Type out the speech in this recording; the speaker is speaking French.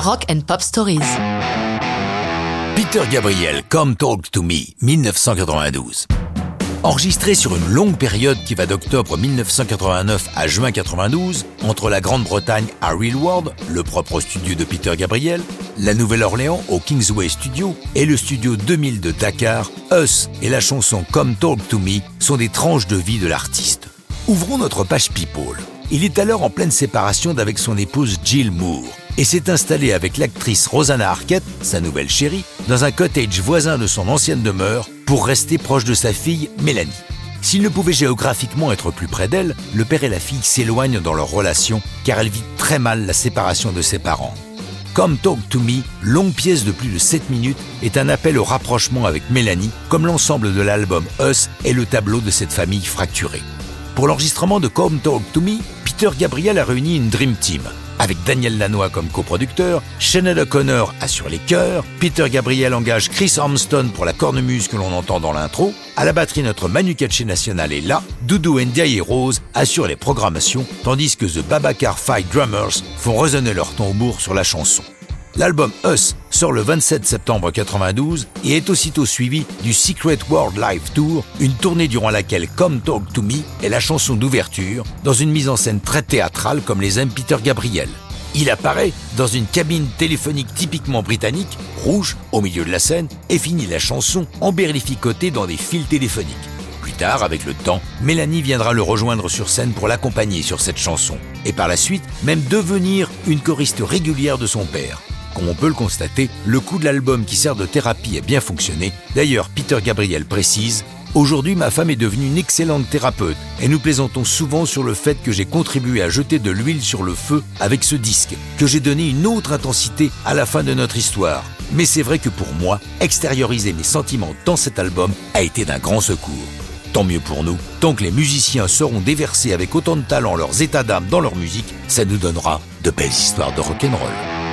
Rock and Pop Stories. Peter Gabriel, Come Talk to Me, 1992. Enregistré sur une longue période qui va d'octobre 1989 à juin 92, entre la Grande-Bretagne à Real World, le propre studio de Peter Gabriel, la Nouvelle-Orléans au Kingsway Studio et le studio 2000 de Dakar, Us et la chanson Come Talk to Me sont des tranches de vie de l'artiste. Ouvrons notre page People. Il est alors en pleine séparation d'avec son épouse Jill Moore et s'est installé avec l'actrice Rosanna Arquette, sa nouvelle chérie, dans un cottage voisin de son ancienne demeure pour rester proche de sa fille Mélanie. S'il ne pouvait géographiquement être plus près d'elle, le père et la fille s'éloignent dans leur relation car elle vit très mal la séparation de ses parents. Come Talk to Me, longue pièce de plus de 7 minutes, est un appel au rapprochement avec Mélanie, comme l'ensemble de l'album Us est le tableau de cette famille fracturée. Pour l'enregistrement de Come Talk to Me, Peter Gabriel a réuni une Dream Team. Avec Daniel Lanois comme coproducteur, Shannon O'Connor assure les chœurs, Peter Gabriel engage Chris Armstrong pour la cornemuse que l'on entend dans l'intro, à la batterie notre Manu Katché National est là, Doudou Ndiaye Rose assurent les programmations, tandis que The Babacar Five Drummers font résonner leur tambour sur la chanson. L'album Us sort le 27 septembre 92 et est aussitôt suivi du Secret World Live Tour, une tournée durant laquelle Come Talk to Me est la chanson d'ouverture, dans une mise en scène très théâtrale comme les aime Peter Gabriel. Il apparaît dans une cabine téléphonique typiquement britannique, rouge, au milieu de la scène, et finit la chanson emberlificotée dans des fils téléphoniques. Plus tard, avec le temps, Mélanie viendra le rejoindre sur scène pour l'accompagner sur cette chanson, et par la suite même devenir une choriste régulière de son père. Comme on peut le constater, le coup de l'album qui sert de thérapie a bien fonctionné. D'ailleurs, Peter Gabriel précise Aujourd'hui, ma femme est devenue une excellente thérapeute et nous plaisantons souvent sur le fait que j'ai contribué à jeter de l'huile sur le feu avec ce disque, que j'ai donné une autre intensité à la fin de notre histoire. Mais c'est vrai que pour moi, extérioriser mes sentiments dans cet album a été d'un grand secours. Tant mieux pour nous, tant que les musiciens sauront déverser avec autant de talent leurs états d'âme dans leur musique, ça nous donnera de belles histoires de rock'n'roll.